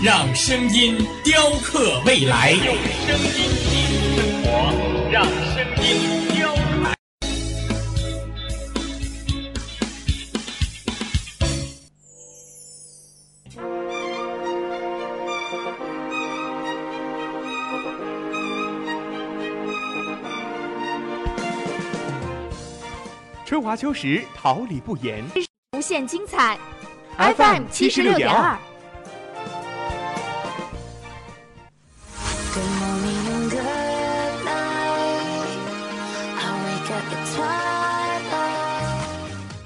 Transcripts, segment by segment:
让声音雕刻未来，用声音记录生活，让声音雕刻。春华秋实，桃李不言，无限精彩。FM 七十六点二。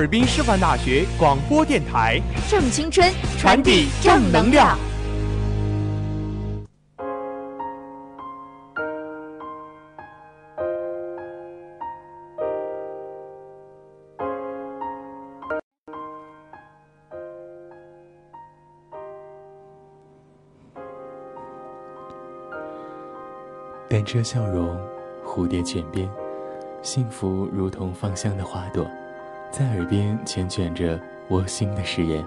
尔滨师范大学广播电台，正青春，传递正能量。单车笑容，蝴蝶卷边，幸福如同芳香的花朵，在耳边缱绻着窝心的誓言。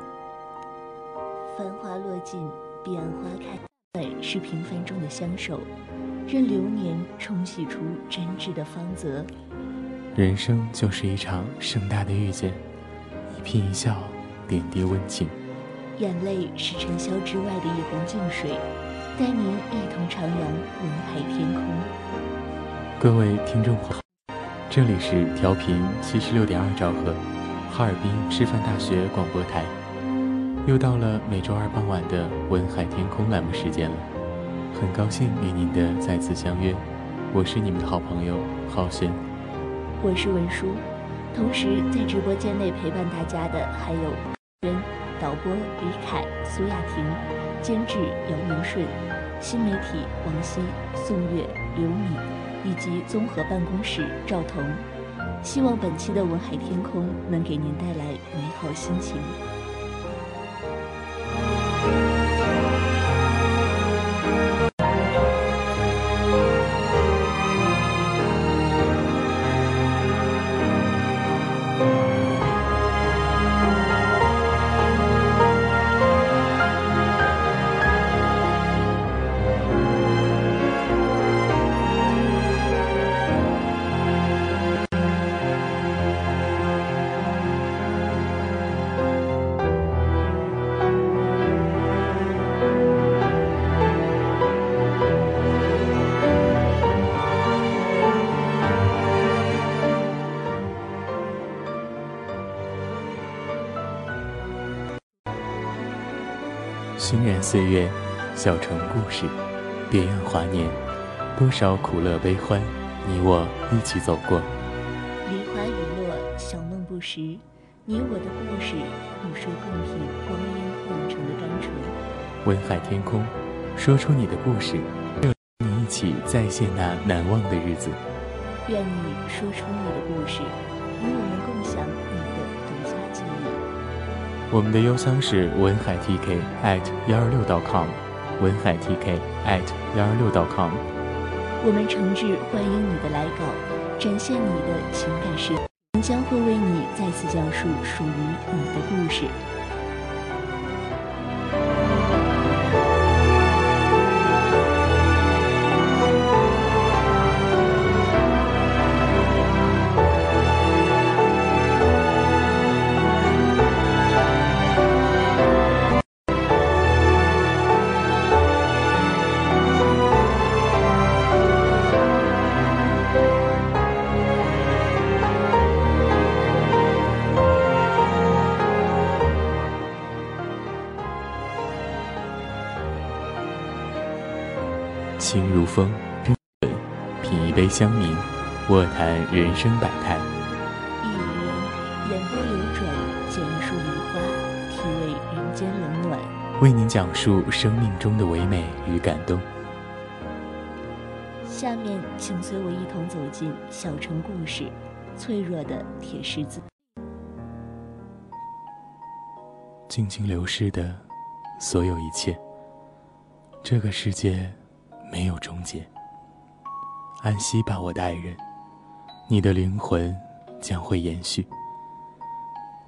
繁华落尽，彼岸花开，爱是平凡中的相守，任流年冲洗出真挚的芳泽。人生就是一场盛大的遇见，一颦一笑，点滴温情。眼泪是尘嚣之外的一泓净水，带您一同徜徉文海天空。各位听众朋友，这里是调频七十六点二兆赫，哈尔滨师范大学广播台。又到了每周二傍晚的文海天空栏目时间了，很高兴与您的再次相约，我是你们的好朋友浩轩。我是文书，同时在直播间内陪伴大家的还有人、导播李凯、苏亚婷，监制姚明顺，新媒体王希、宋月、刘敏，以及综合办公室赵彤。希望本期的文海天空能给您带来美好心情。熏染岁月，小城故事，别样华年，多少苦乐悲欢，你我一起走过。梨花雨落，小梦不识，你我的故事，欲说共品光阴酿成的甘醇。文海天空，说出你的故事，让你一起再现那难忘的日子。愿你说出你的故事，与我们共享。我们的邮箱是文海 TK at 幺二六 .com，文海 TK at 幺二六 .com。我们诚挚欢迎你的来稿，展现你的情感世界，我们将会为你再次讲述属于你的故事。心如风，品一杯香茗，卧谈人生百态。一语言，眼波流转，剪一束梨花，体味人间冷暖。为您讲述生命中的唯美与感动。下面，请随我一同走进小城故事，脆弱的铁狮子。静静流逝的所有一切，这个世界没有终结。安息吧，我的爱人，你的灵魂将会延续。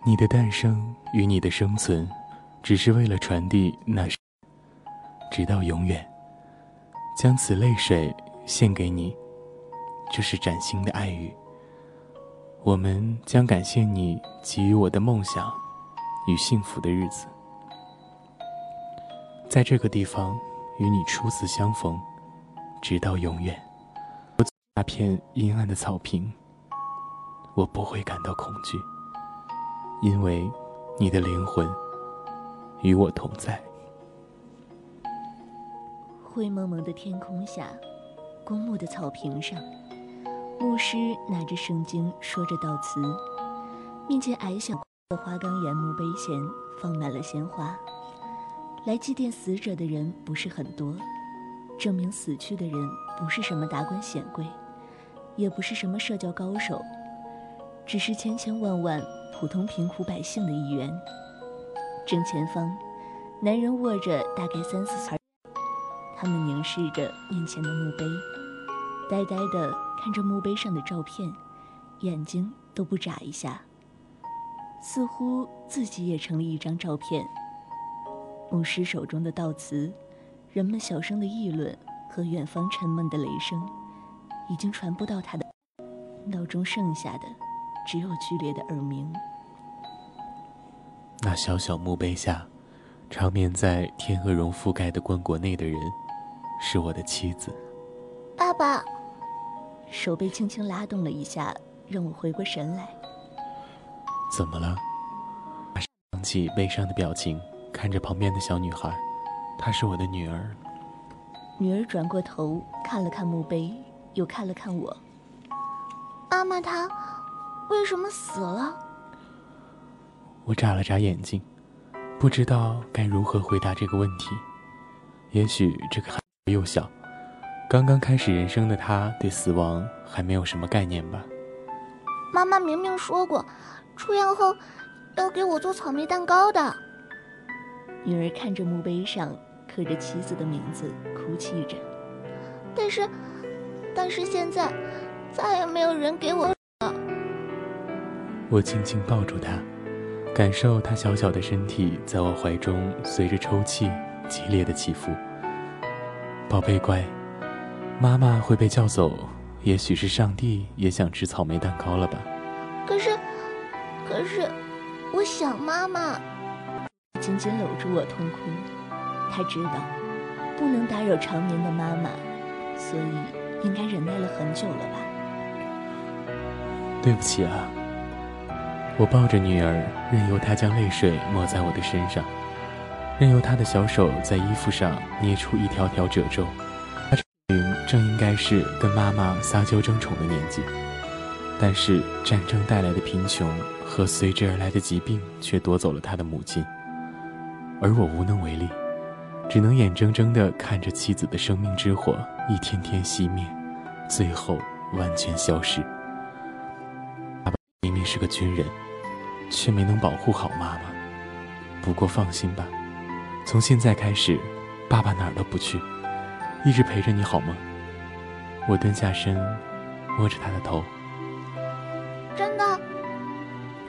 你的诞生与你的生存，只是为了传递那，直到永远。将此泪水献给你，这是崭新的爱语。我们将感谢你给予我的梦想。与幸福的日子，在这个地方与你初次相逢，直到永远。那片阴暗的草坪，我不会感到恐惧，因为你的灵魂与我同在。灰蒙蒙的天空下，公墓的草坪上，牧师拿着圣经说着悼词，面前矮小。的花岗岩墓碑前放满了鲜花，来祭奠死者的人不是很多，证明死去的人不是什么达官显贵，也不是什么社交高手，只是千千万万普通贫苦百姓的一员。正前方，男人握着大概三四岁，他们凝视着面前的墓碑，呆呆地看着墓碑上的照片，眼睛都不眨一下。似乎自己也成了一张照片。牧师手中的悼词，人们小声的议论和远方沉闷的雷声，已经传不到他的脑中，剩下的只有剧烈的耳鸣。那小小墓碑下，长眠在天鹅绒覆盖的棺椁内的人，是我的妻子。爸爸，手被轻轻拉动了一下，让我回过神来。怎么了？想起悲伤的表情，看着旁边的小女孩，她是我的女儿。女儿转过头看了看墓碑，又看了看我。妈妈，她为什么死了？我眨了眨眼睛，不知道该如何回答这个问题。也许这个孩子幼小，刚刚开始人生的他，对死亡还没有什么概念吧。妈妈明明说过。出院后，要给我做草莓蛋糕的。女儿看着墓碑上刻着妻子的名字，哭泣着。但是，但是现在，再也没有人给我了。我轻轻抱住她，感受她小小的身体在我怀中随着抽泣激烈的起伏。宝贝乖，妈妈会被叫走，也许是上帝也想吃草莓蛋糕了吧。可是。可是，我想妈妈。紧紧搂住我痛哭。他知道，不能打扰长眠的妈妈，所以应该忍耐了很久了吧。对不起啊。我抱着女儿，任由她将泪水抹在我的身上，任由她的小手在衣服上捏出一条条褶皱。她正应该是跟妈妈撒娇争宠的年纪，但是战争带来的贫穷。和随之而来的疾病却夺走了他的母亲，而我无能为力，只能眼睁睁地看着妻子的生命之火一天天熄灭，最后完全消失。爸爸明明是个军人，却没能保护好妈妈。不过放心吧，从现在开始，爸爸哪儿都不去，一直陪着你好吗？我蹲下身，摸着他的头。真的，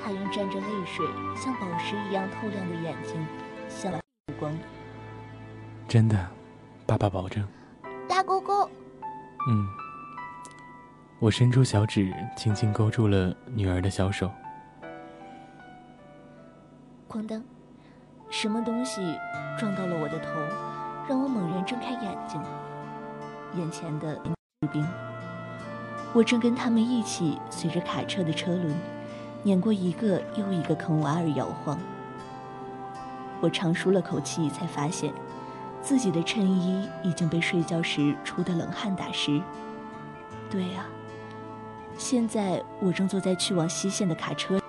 他用沾着泪水，像宝石一样透亮的眼睛，向外光。真的，爸爸保证。大勾勾。嗯。我伸出小指，轻轻勾住了女儿的小手。哐当，什么东西撞到了我的头，让我猛然睁开眼睛。眼前的士兵，我正跟他们一起随着卡车的车轮。碾过一个又一个坑洼而摇晃，我长舒了口气，才发现自己的衬衣已经被睡觉时出的冷汗打湿。对呀，现在我正坐在去往西线的卡车。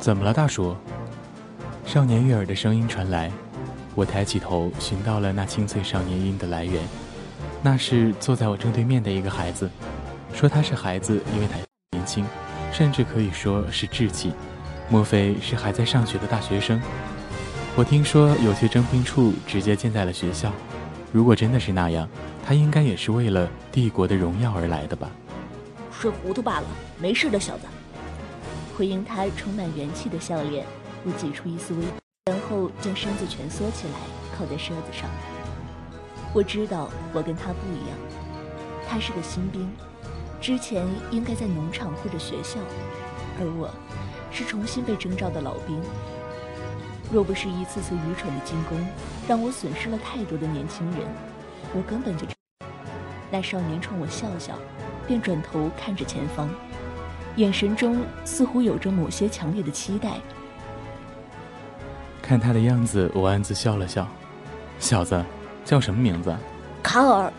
怎么了，大叔？少年悦耳的声音传来，我抬起头，寻到了那清脆少年音的来源。那是坐在我正对面的一个孩子，说他是孩子，因为他年轻，甚至可以说是稚气。莫非是还在上学的大学生？我听说有些征兵处直接建在了学校。如果真的是那样，他应该也是为了帝国的荣耀而来的吧？睡糊涂罢了，没事的，小子。回应他充满元气的笑脸，我挤出一丝微，然后将身子蜷缩起来，靠在车子上。我知道我跟他不一样，他是个新兵，之前应该在农场或者学校，而我，是重新被征召的老兵。若不是一次次愚蠢的进攻，让我损失了太多的年轻人，我根本就……那少年冲我笑笑，便转头看着前方。眼神中似乎有着某些强烈的期待。看他的样子，我暗自笑了笑。小子，叫什么名字？卡尔。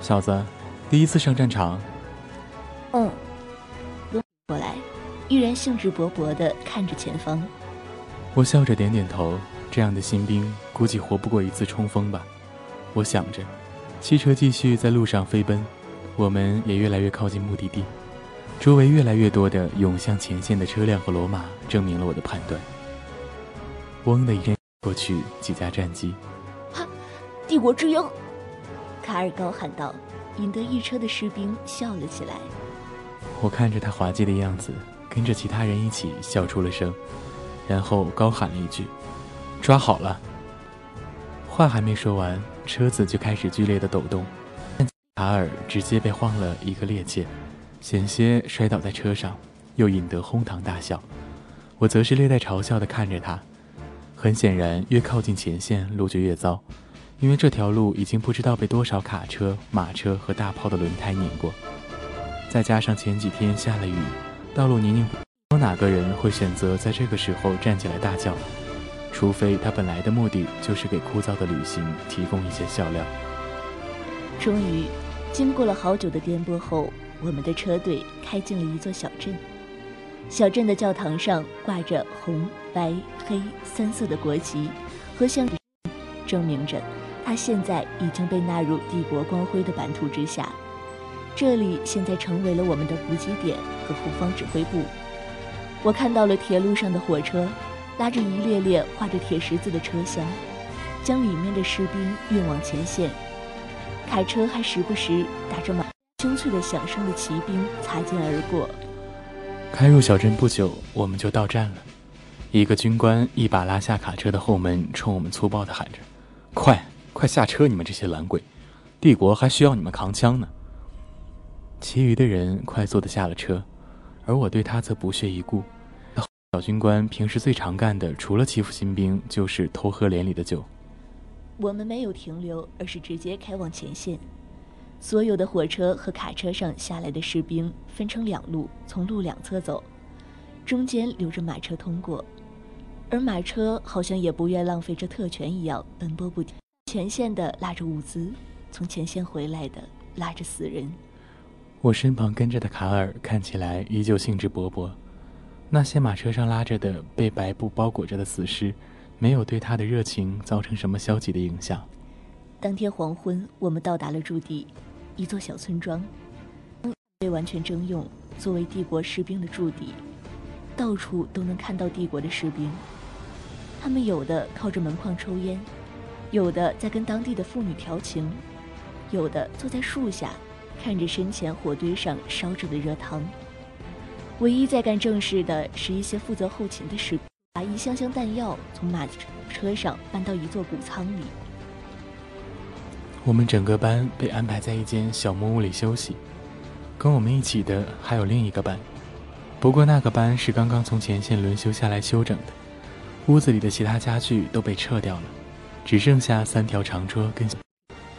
小子，第一次上战场。嗯。过来，依然兴致勃勃地看着前方。我笑着点点头。这样的新兵估计活不过一次冲锋吧。我想着，汽车继续在路上飞奔，我们也越来越靠近目的地。周围越来越多的涌向前线的车辆和罗马，证明了我的判断。嗡的一阵过去，几架战机。哈，帝国之鹰！卡尔高喊道，引得一车的士兵笑了起来。我看着他滑稽的样子，跟着其他人一起笑出了声，然后高喊了一句：“抓好了！”话还没说完，车子就开始剧烈的抖动，卡尔直接被晃了一个趔趄。险些摔倒在车上，又引得哄堂大笑。我则是略带嘲笑地看着他。很显然，越靠近前线，路就越糟，因为这条路已经不知道被多少卡车、马车和大炮的轮胎碾过。再加上前几天下了雨，道路泥泞，有哪个人会选择在这个时候站起来大叫？除非他本来的目的就是给枯燥的旅行提供一些笑料。终于，经过了好久的颠簸后。我们的车队开进了一座小镇，小镇的教堂上挂着红、白、黑三色的国旗，和象证明着它现在已经被纳入帝国光辉的版图之下。这里现在成为了我们的补给点和后方指挥部。我看到了铁路上的火车，拉着一列列画着铁十字的车厢，将里面的士兵运往前线。卡车还时不时打着马。清脆的响声的骑兵擦肩而过。开入小镇不久，我们就到站了。一个军官一把拉下卡车的后门，冲我们粗暴地喊着：“快，快下车！你们这些懒鬼，帝国还需要你们扛枪呢。”其余的人快速地下了车，而我对他则不屑一顾。小军官平时最常干的，除了欺负新兵，就是偷喝连里的酒。我们没有停留，而是直接开往前线。所有的火车和卡车上下来的士兵分成两路，从路两侧走，中间留着马车通过。而马车好像也不愿浪费这特权一样，奔波不停。前线的拉着物资，从前线回来的拉着死人。我身旁跟着的卡尔看起来依旧兴致勃勃。那些马车上拉着的被白布包裹着的死尸，没有对他的热情造成什么消极的影响。当天黄昏，我们到达了驻地。一座小村庄，被完全征用作为帝国士兵的驻地，到处都能看到帝国的士兵。他们有的靠着门框抽烟，有的在跟当地的妇女调情，有的坐在树下，看着身前火堆上烧着的热汤。唯一在干正事的是一些负责后勤的士兵，把一箱箱弹药从马车上搬到一座谷仓里。我们整个班被安排在一间小木屋里休息，跟我们一起的还有另一个班，不过那个班是刚刚从前线轮休下来休整的。屋子里的其他家具都被撤掉了，只剩下三条长桌跟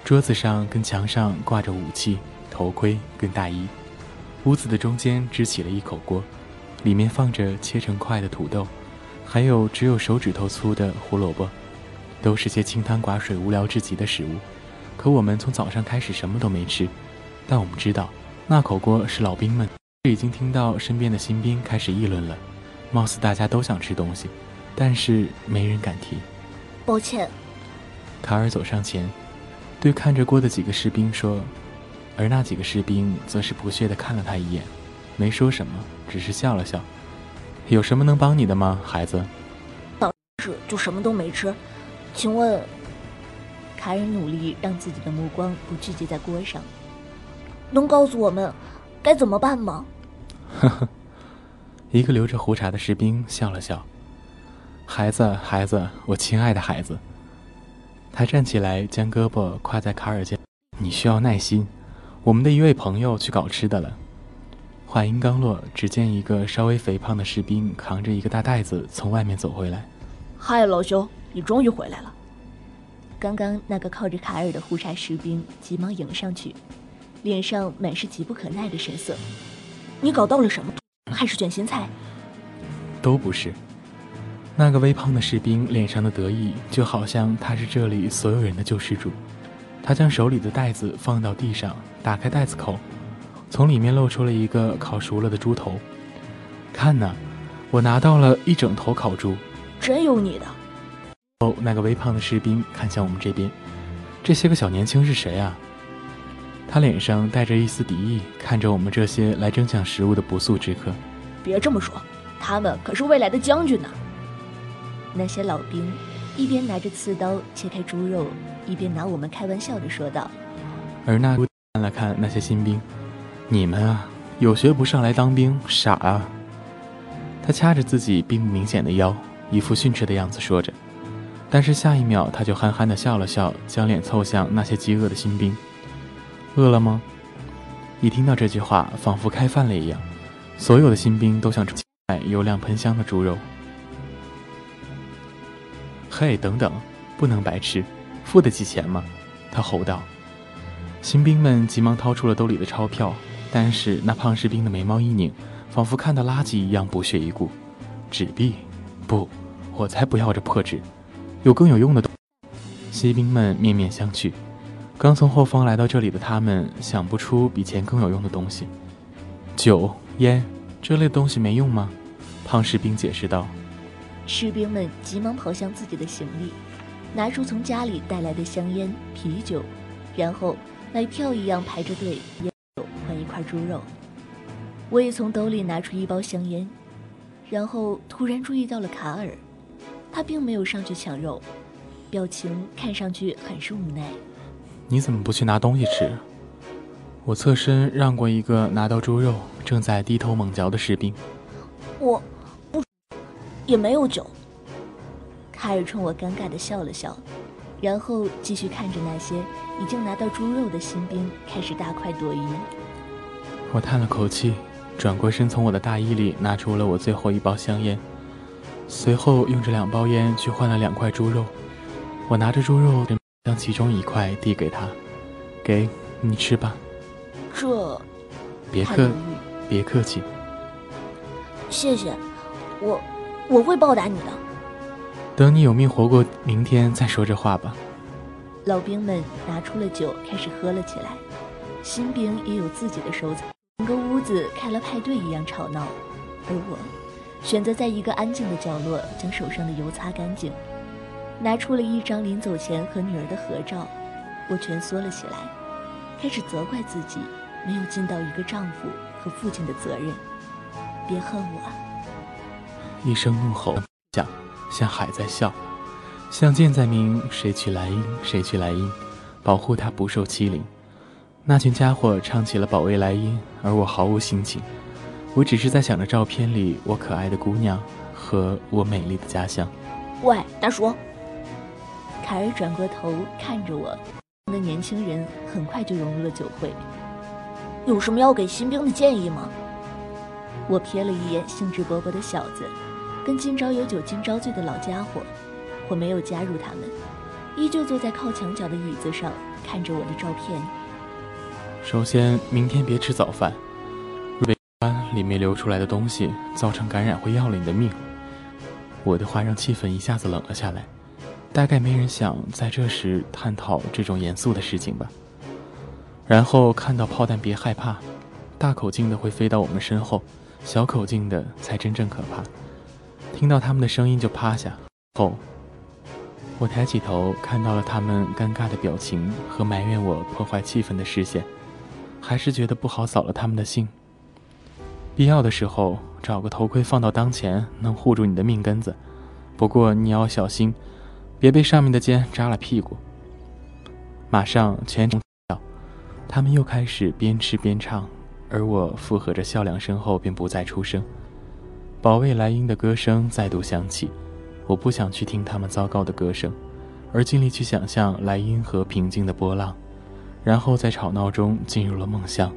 桌子上跟墙上挂着武器、头盔跟大衣。屋子的中间支起了一口锅，里面放着切成块的土豆，还有只有手指头粗的胡萝卜，都是些清汤寡水、无聊至极的食物。可我们从早上开始什么都没吃，但我们知道那口锅是老兵们。这已经听到身边的新兵开始议论了，貌似大家都想吃东西，但是没人敢提。抱歉，卡尔走上前，对看着锅的几个士兵说。而那几个士兵则是不屑地看了他一眼，没说什么，只是笑了笑。有什么能帮你的吗，孩子？当时就什么都没吃，请问？卡尔努力让自己的目光不聚集在锅上。能告诉我们该怎么办吗？呵呵，一个留着胡茬的士兵笑了笑。孩子，孩子，我亲爱的孩子。他站起来，将胳膊挎在卡尔肩。你需要耐心。我们的一位朋友去搞吃的了。话音刚落，只见一个稍微肥胖的士兵扛着一个大袋子从外面走回来。嗨，老兄，你终于回来了。刚刚那个靠着卡尔的胡茬士兵急忙迎上去，脸上满是急不可耐的神色。你搞到了什么？还是卷心菜？都不是。那个微胖的士兵脸上的得意，就好像他是这里所有人的救世主。他将手里的袋子放到地上，打开袋子口，从里面露出了一个烤熟了的猪头。看呐，我拿到了一整头烤猪，真有你的！哦，那个微胖的士兵看向我们这边，这些个小年轻是谁啊？他脸上带着一丝敌意，看着我们这些来争抢食物的不速之客。别这么说，他们可是未来的将军呢。那些老兵一边拿着刺刀切开猪肉。一边拿我们开玩笑的说道，而那看了看那些新兵，你们啊，有学不上来当兵，傻啊！他掐着自己并不明显的腰，一副训斥的样子说着，但是下一秒他就憨憨的笑了笑，将脸凑向那些饥饿的新兵。饿了吗？一听到这句话，仿佛开饭了一样，所有的新兵都想吃油亮喷香的猪肉。嘿，等等，不能白吃。付得起钱吗？他吼道。新兵们急忙掏出了兜里的钞票，但是那胖士兵的眉毛一拧，仿佛看到垃圾一样不屑一顾。纸币？不，我才不要这破纸，有更有用的东。西兵们面面相觑。刚从后方来到这里的他们想不出比钱更有用的东西。酒、烟这类东西没用吗？胖士兵解释道。士兵们急忙跑向自己的行李。拿出从家里带来的香烟、啤酒，然后买票一样排着队烟酒换一块猪肉。我也从兜里拿出一包香烟，然后突然注意到了卡尔，他并没有上去抢肉，表情看上去很是无奈。你怎么不去拿东西吃？我侧身让过一个拿到猪肉正在低头猛嚼的士兵。我，不，也没有酒。卡尔冲我尴尬地笑了笑，然后继续看着那些已经拿到猪肉的新兵开始大快朵颐。我叹了口气，转过身，从我的大衣里拿出了我最后一包香烟，随后用这两包烟去换了两块猪肉。我拿着猪肉，将其中一块递给他，给你吃吧。这，别客，别客气。谢谢，我我会报答你的。等你有命活过明天再说这话吧。老兵们拿出了酒，开始喝了起来。新兵也有自己的收藏，整个屋子开了派对一样吵闹。而我，选择在一个安静的角落，将手上的油擦干净，拿出了一张临走前和女儿的合照。我蜷缩了起来，开始责怪自己没有尽到一个丈夫和父亲的责任。别恨我！一声怒吼。像像海在笑，像箭在鸣，谁去莱茵，谁去莱茵，保护他不受欺凌。那群家伙唱起了保卫莱茵，而我毫无心情，我只是在想着照片里我可爱的姑娘和我美丽的家乡。喂，大叔！凯尔转过头看着我，那年轻人很快就融入了酒会。有什么要给新兵的建议吗？我瞥了一眼兴致勃勃的小子，跟今朝有酒今朝醉的老家伙。我没有加入他们，依旧坐在靠墙角的椅子上，看着我的照片。首先，明天别吃早饭，里面流出来的东西造成感染会要了你的命。我的话让气氛一下子冷了下来，大概没人想在这时探讨这种严肃的事情吧。然后看到炮弹别害怕，大口径的会飞到我们身后，小口径的才真正可怕。听到他们的声音就趴下。后，我抬起头看到了他们尴尬的表情和埋怨我破坏气氛的视线，还是觉得不好扫了他们的兴。必要的时候找个头盔放到当前，能护住你的命根子。不过你要小心，别被上面的尖扎了屁股。马上全场。他们又开始边吃边唱，而我附和着笑两声后便不再出声。保卫莱茵的歌声再度响起，我不想去听他们糟糕的歌声，而尽力去想象莱茵河平静的波浪，然后在吵闹中进入了梦乡。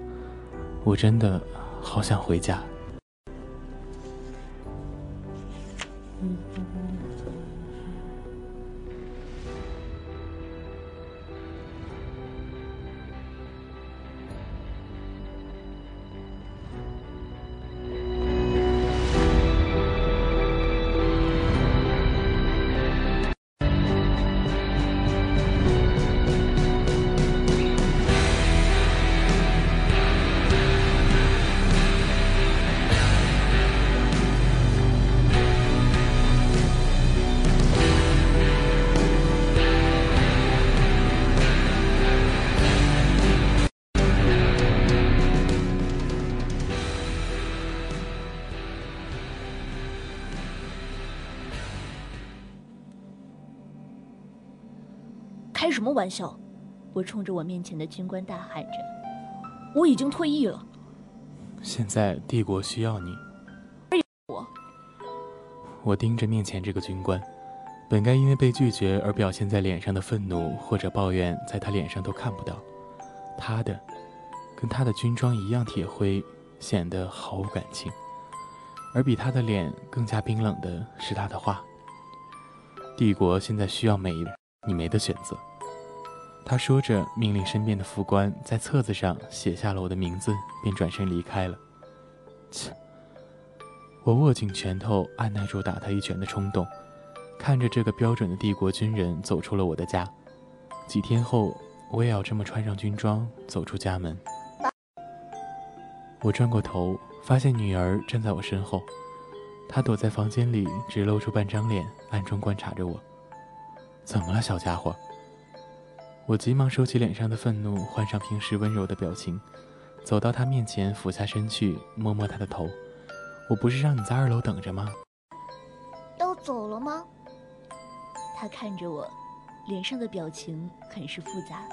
我真的好想回家。什么玩笑！我冲着我面前的军官大喊着：“我已经退役了。”现在帝国需要你。我，我盯着面前这个军官，本该因为被拒绝而表现在脸上的愤怒或者抱怨，在他脸上都看不到。他的，跟他的军装一样铁灰，显得毫无感情。而比他的脸更加冰冷的是他的话：“帝国现在需要美人，你没得选择。”他说着，命令身边的副官在册子上写下了我的名字，便转身离开了。切！我握紧拳头，按耐住打他一拳的冲动，看着这个标准的帝国军人走出了我的家。几天后，我也要这么穿上军装走出家门。我转过头，发现女儿站在我身后，她躲在房间里，只露出半张脸，暗中观察着我。怎么了，小家伙？我急忙收起脸上的愤怒，换上平时温柔的表情，走到他面前，俯下身去摸摸他的头。我不是让你在二楼等着吗？要走了吗？他看着我，脸上的表情很是复杂，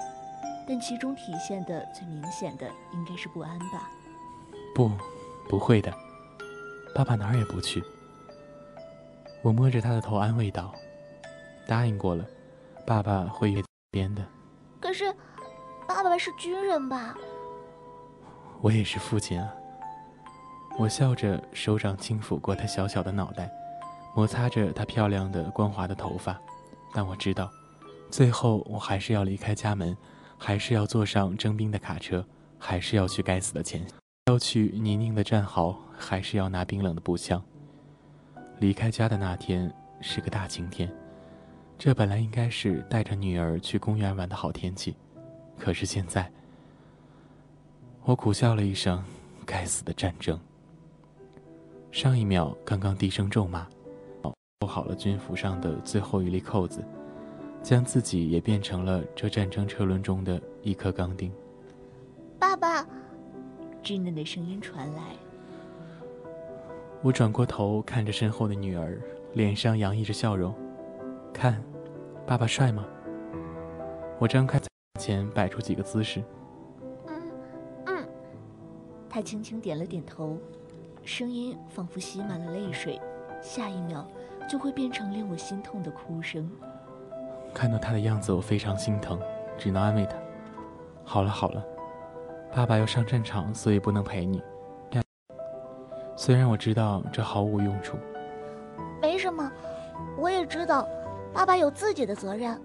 但其中体现的最明显的应该是不安吧。不，不会的，爸爸哪儿也不去。我摸着他的头安慰道：“答应过了，爸爸会约边的。”可是，爸爸是军人吧？我也是父亲啊。我笑着，手掌轻抚过他小小的脑袋，摩擦着他漂亮的光滑的头发。但我知道，最后我还是要离开家门，还是要坐上征兵的卡车，还是要去该死的前线，要去泥泞的战壕，还是要拿冰冷的步枪。离开家的那天是个大晴天。这本来应该是带着女儿去公园玩的好天气，可是现在，我苦笑了一声：“该死的战争！”上一秒刚刚低声咒骂，扣好了军服上的最后一粒扣子，将自己也变成了这战争车轮中的一颗钢钉。爸爸，稚嫩的声音传来。我转过头看着身后的女儿，脸上洋溢着笑容。看，爸爸帅吗？我张开前摆出几个姿势。嗯嗯，他轻轻点了点头，声音仿佛吸满了泪水，下一秒就会变成令我心痛的哭声。看到他的样子，我非常心疼，只能安慰他：“好了好了，爸爸要上战场，所以不能陪你。虽然我知道这毫无用处，没什么，我也知道，爸爸有自己的责任。”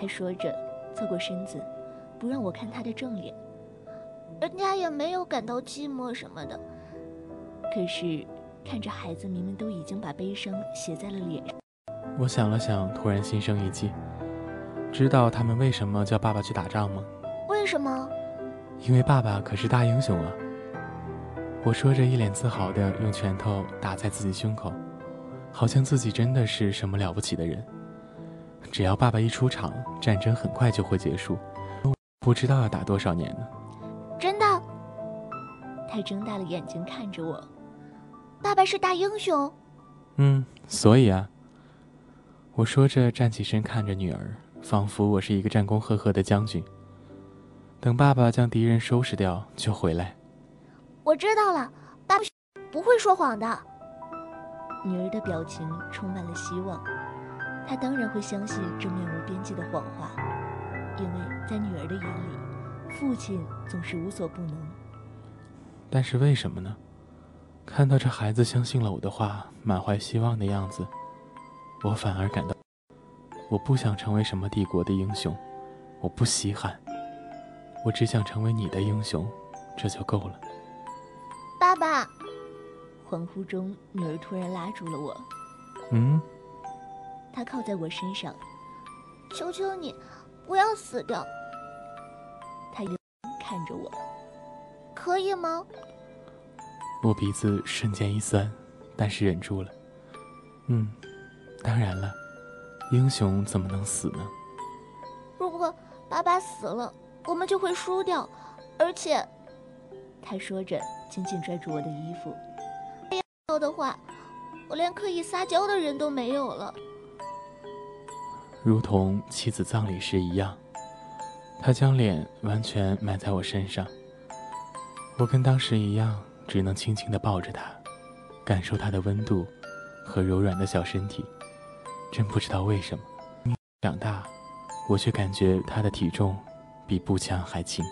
他说着，侧过身子，不让我看他的正脸。人家也没有感到寂寞什么的。可是，看着孩子明明都已经把悲伤写在了脸上。我想了想，突然心生一计。知道他们为什么叫爸爸去打仗吗？为什么？因为爸爸可是大英雄啊！我说着，一脸自豪地用拳头打在自己胸口，好像自己真的是什么了不起的人。只要爸爸一出场，战争很快就会结束，不知道要打多少年呢。真的？他睁大了眼睛看着我。爸爸是大英雄。嗯，所以啊。我说着，站起身看着女儿，仿佛我是一个战功赫赫的将军。等爸爸将敌人收拾掉，就回来。我知道了，爸爸不会说谎的。女儿的表情充满了希望。她当然会相信这面无边际的谎话，因为在女儿的眼里，父亲总是无所不能。但是为什么呢？看到这孩子相信了我的话，满怀希望的样子，我反而感到，我不想成为什么帝国的英雄，我不稀罕，我只想成为你的英雄，这就够了。爸爸，恍惚中，女儿突然拉住了我。嗯。她靠在我身上，求求你，不要死掉。他看着我，可以吗？我鼻子瞬间一酸，但是忍住了。嗯，当然了，英雄怎么能死呢？如果爸爸死了，我们就会输掉，而且，他说着，紧紧拽住我的衣服。要的话，我连可以撒娇的人都没有了。如同妻子葬礼时一样，他将脸完全埋在我身上。我跟当时一样，只能轻轻地抱着他，感受他的温度和柔软的小身体。真不知道为什么，长大，我却感觉他的体重比步枪还轻。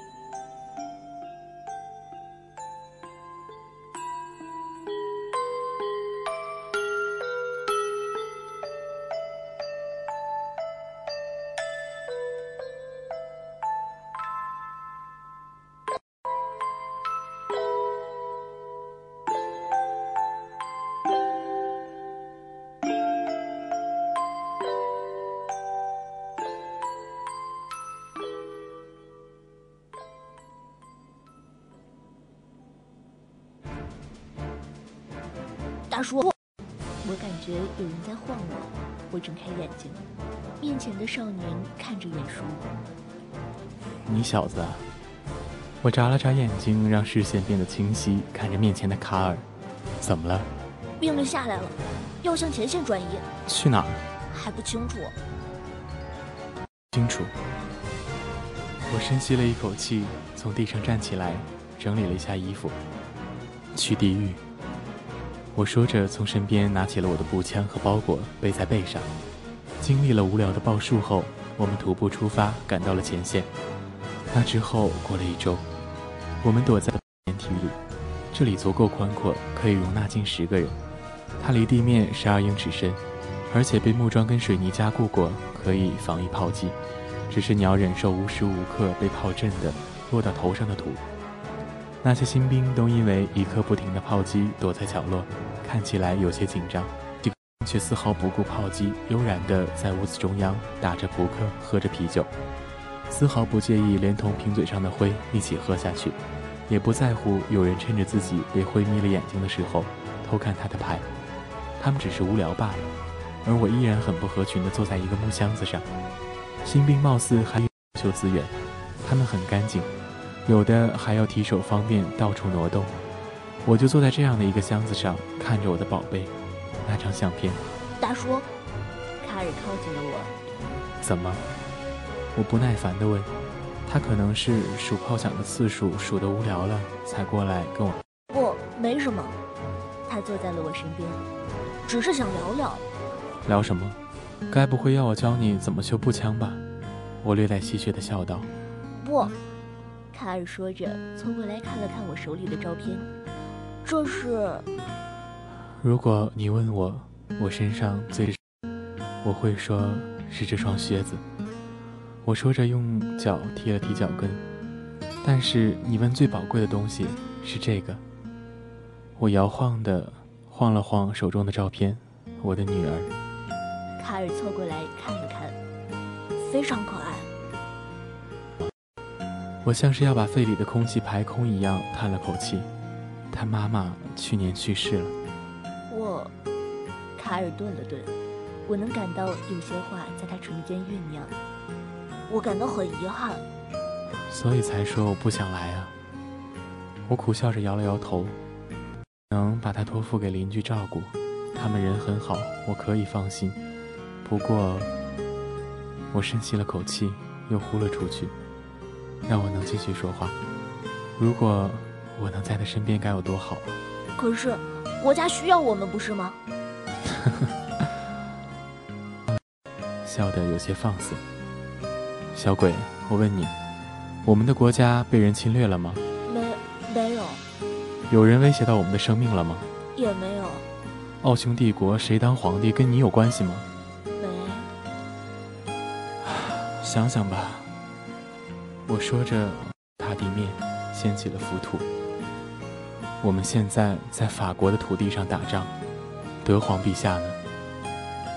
睁开眼睛，面前的少年看着远处。你小子，我眨了眨眼睛，让视线变得清晰，看着面前的卡尔。怎么了？命令下来了，要向前线转移。去哪儿？还不清楚。清楚。我深吸了一口气，从地上站起来，整理了一下衣服。去地狱。我说着，从身边拿起了我的步枪和包裹，背在背上。经历了无聊的报数后，我们徒步出发，赶到了前线。那之后过了一周，我们躲在掩体里，这里足够宽阔，可以容纳近十个人。它离地面十二英尺深，而且被木桩跟水泥加固过，可以防御炮击。只是你要忍受无时无刻被炮震的落到头上的土。那些新兵都因为一刻不停的炮击躲在角落。看起来有些紧张，却丝毫不顾炮击，悠然地在屋子中央打着扑克，喝着啤酒，丝毫不介意连同瓶嘴上的灰一起喝下去，也不在乎有人趁着自己被灰迷了眼睛的时候偷看他的牌。他们只是无聊罢了，而我依然很不合群地坐在一个木箱子上。新兵貌似还有修资源，他们很干净，有的还要提手方便到处挪动。我就坐在这样的一个箱子上，看着我的宝贝，那张张相片。大叔，卡尔靠近了我。怎么？我不耐烦地问。他可能是数炮响的次数数得无聊了，才过来跟我。不，没什么。他坐在了我身边，只是想聊聊。聊什么？该不会要我教你怎么修步枪吧？我略带戏谑地笑道。不。卡尔说着，凑过来看了看我手里的照片。这是。如果你问我，我身上最，我会说是这双靴子。我说着，用脚踢了踢脚跟。但是你问最宝贵的东西是这个。我摇晃的晃了晃手中的照片，我的女儿。卡尔凑过来看了看，非常可爱。我像是要把肺里的空气排空一样叹了口气。他妈妈去年去世了。我，卡尔顿了顿，我能感到有些话在他唇间酝酿。我感到很遗憾，所以才说我不想来啊。我苦笑着摇了摇头，能把他托付给邻居照顾，他们人很好，我可以放心。不过，我深吸了口气，又呼了出去，让我能继续说话。如果我能在他身边，该有多好啊。可是，国家需要我们，不是吗？笑得有些放肆。小鬼，我问你，我们的国家被人侵略了吗？没，没有。有人威胁到我们的生命了吗？也没有。奥匈帝国谁当皇帝跟你有关系吗？没。想想吧。我说着，踏地面，掀起了浮土。我们现在在法国的土地上打仗，德皇陛下呢？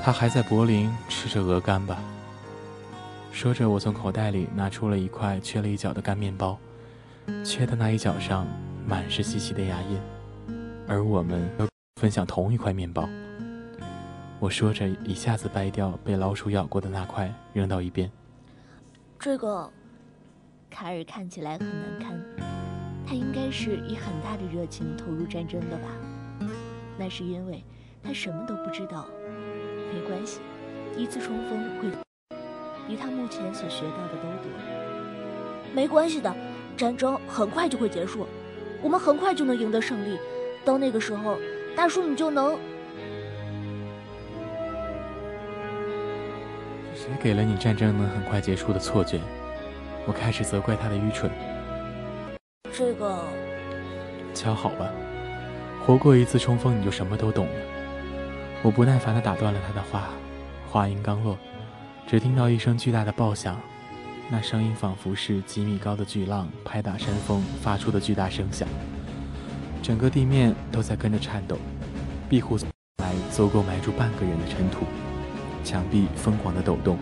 他还在柏林吃着鹅肝吧？说着，我从口袋里拿出了一块缺了一角的干面包，缺的那一角上满是细细的牙印，而我们都分享同一块面包。我说着，一下子掰掉被老鼠咬过的那块，扔到一边。这个，卡尔看起来很难堪，他应该是以很大的热情投入战争的吧？那是因为他什么都不知道。没关系，一次冲锋会。比他目前所学到的都多。没关系的，战争很快就会结束，我们很快就能赢得胜利。到那个时候，大叔你就能……谁给了你战争能很快结束的错觉？我开始责怪他的愚蠢。这个，瞧好吧，活过一次冲锋，你就什么都懂了。我不耐烦地打断了他的话，话音刚落。只听到一声巨大的爆响，那声音仿佛是几米高的巨浪拍打山峰发出的巨大声响，整个地面都在跟着颤抖，壁虎来足够埋住半个人的尘土，墙壁疯狂的抖动，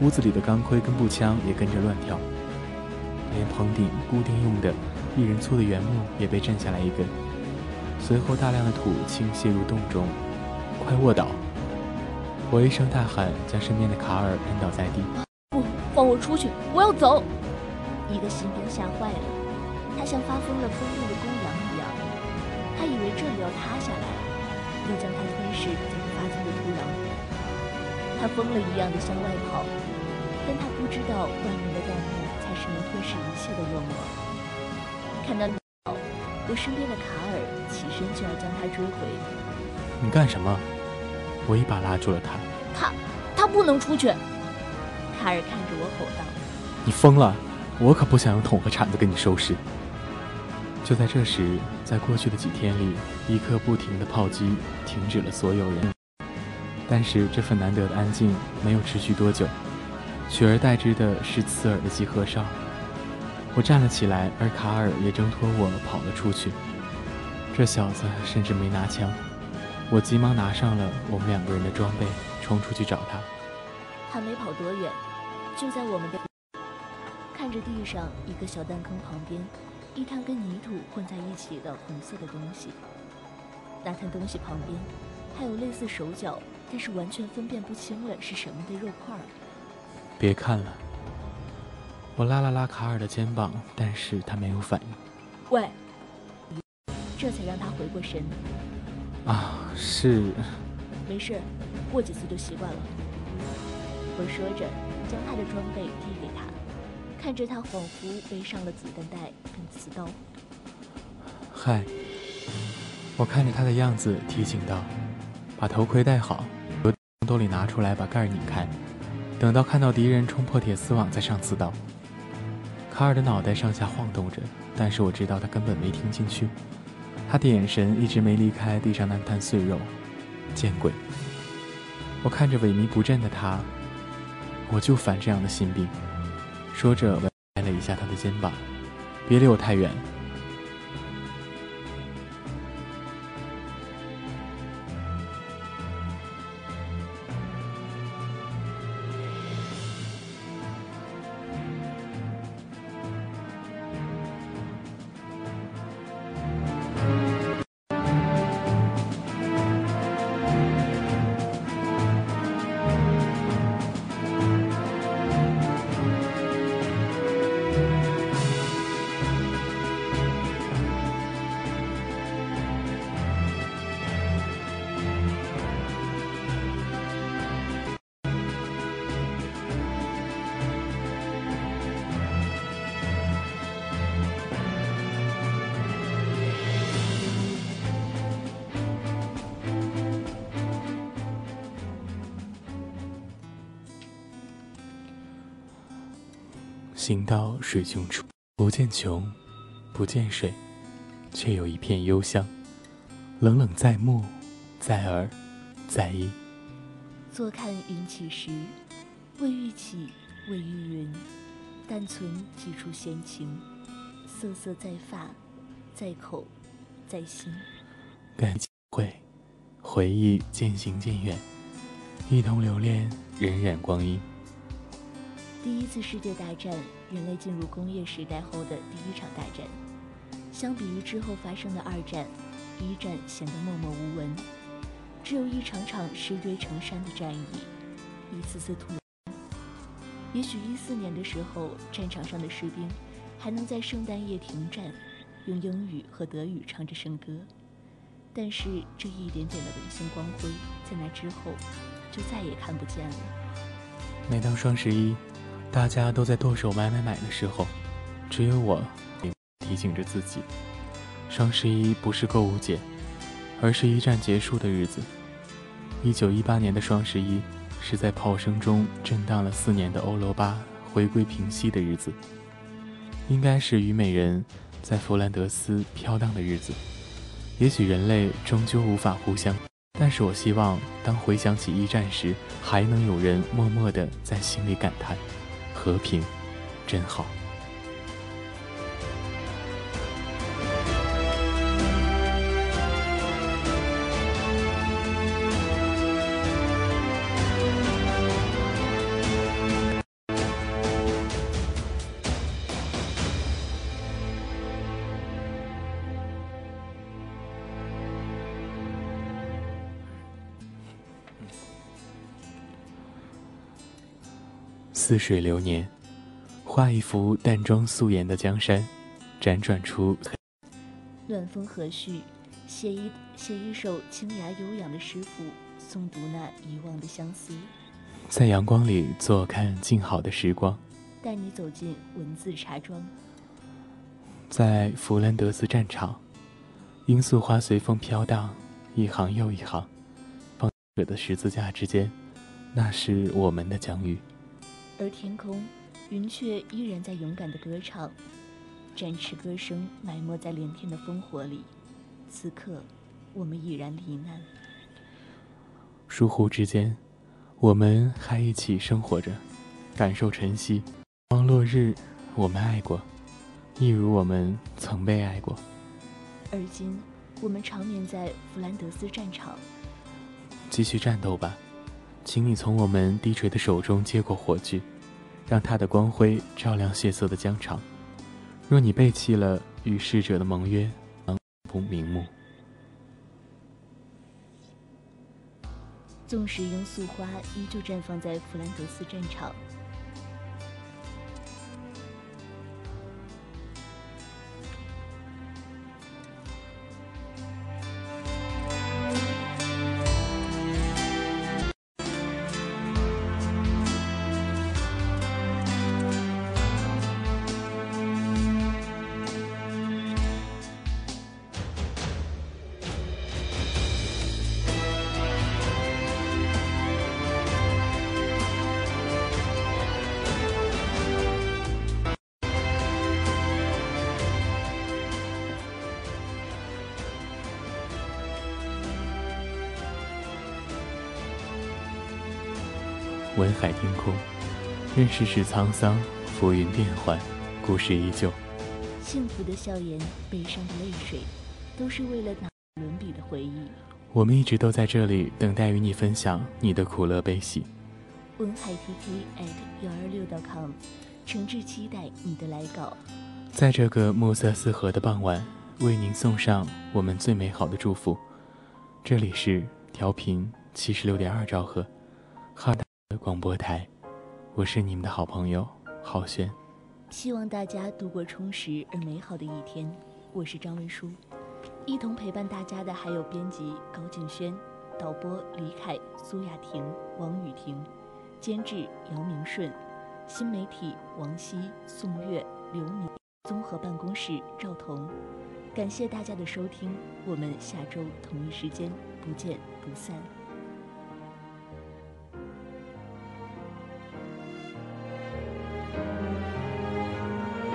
屋子里的钢盔跟步枪也跟着乱跳，连棚顶固定用的一人粗的原木也被震下来一根，随后大量的土倾泻入洞中，快卧倒！我一声大喊，将身边的卡尔摁倒在地。不，放我出去！我要走！一个新兵吓坏了，他像发疯了疯怒的公羊一样，他以为这里要塌下来，又将他吞噬在发疯的土壤。他疯了一样的向外跑，但他不知道外面的弹幕才是能吞噬一切的恶魔。看到我身边的卡尔起身就要将他追回。你干什么？我一把拉住了他，他，他不能出去。卡尔看着我吼道：“你疯了！我可不想用桶和铲子给你收拾。”就在这时，在过去的几天里，一刻不停的炮击停止了所有人。但是这份难得的安静没有持续多久，取而代之的是刺耳的集合哨。我站了起来，而卡尔也挣脱我跑了出去。这小子甚至没拿枪。我急忙拿上了我们两个人的装备，冲出去找他。他没跑多远，就在我们的看着地上一个小弹坑旁边，一滩跟泥土混在一起的红色的东西。那滩东西旁边还有类似手脚，但是完全分辨不清了是什么的肉块儿。别看了。我拉了拉卡尔的肩膀，但是他没有反应。喂，这才让他回过神。啊，是，没事，过几次就习惯了。我说着，将他的装备递给他，看着他仿佛背上了子弹袋跟刺刀。嗨，我看着他的样子，提醒道：“把头盔戴好，从兜里拿出来，把盖儿拧开。等到看到敌人冲破铁丝网，再上刺刀。”卡尔的脑袋上下晃动着，但是我知道他根本没听进去。他的眼神一直没离开地上那滩碎肉。见鬼！我看着萎靡不振的他，我就烦这样的心病。说着，拍了一下他的肩膀：“别离我太远。”行到水穷处，不见穷，不见水，却有一片幽香，冷冷在目，在耳，在意。坐看云起时，未遇起，未遇云，但存几处闲情，瑟瑟在发，在口，在心。感会，回忆渐行渐远，一同留恋荏苒光阴。第一次世界大战，人类进入工业时代后的第一场大战。相比于之后发生的二战，一战显得默默无闻，只有一场场尸堆成山的战役，一次次屠。也许一四年的时候，战场上的士兵还能在圣诞夜停战，用英语和德语唱着圣歌，但是这一点点的文星光辉，在那之后就再也看不见了。每当双十一。大家都在剁手买买买的时候，只有我提醒着自己：双十一不是购物节，而是一战结束的日子。一九一八年的双十一，是在炮声中震荡了四年的欧罗巴回归平息的日子，应该是虞美人在弗兰德斯飘荡的日子。也许人类终究无法互相，但是我希望，当回想起一战时，还能有人默默地在心里感叹。和平，真好。似水流年，画一幅淡妆素颜的江山，辗转出。暖风和煦，写一写一首清雅悠扬的诗赋，诵读那遗忘的相思。在阳光里坐看静好的时光，带你走进文字茶庄。在弗兰德斯战场，罂粟花随风飘荡，一行又一行，放着的十字架之间，那是我们的疆域。而天空，云雀依然在勇敢的歌唱，展翅歌声埋没在连天的烽火里。此刻，我们已然罹难。疏忽之间，我们还一起生活着，感受晨曦，望落日。我们爱过，一如我们曾被爱过。而今，我们长眠在弗兰德斯战场，继续战斗吧。请你从我们低垂的手中接过火炬，让它的光辉照亮血色的疆场。若你背弃了与逝者的盟约，不瞑目。纵使罂粟花依旧绽放在弗兰德斯战场。文海天空，任世事沧桑，浮云变幻，故事依旧。幸福的笑颜，悲伤的泪水，都是为了那伦比的回忆。我们一直都在这里等待与你分享你的苦乐悲喜。文海 tt at 幺二六 .com，诚挚期待你的来稿。在这个暮色四合的傍晚，为您送上我们最美好的祝福。这里是调频七十六点二兆赫，哈达广播台，我是你们的好朋友浩轩。希望大家度过充实而美好的一天。我是张文书。一同陪伴大家的还有编辑高静轩、导播李凯、苏雅婷、王雨婷、监制姚明顺、新媒体王希、宋月、刘明、综合办公室赵彤。感谢大家的收听，我们下周同一时间不见不散。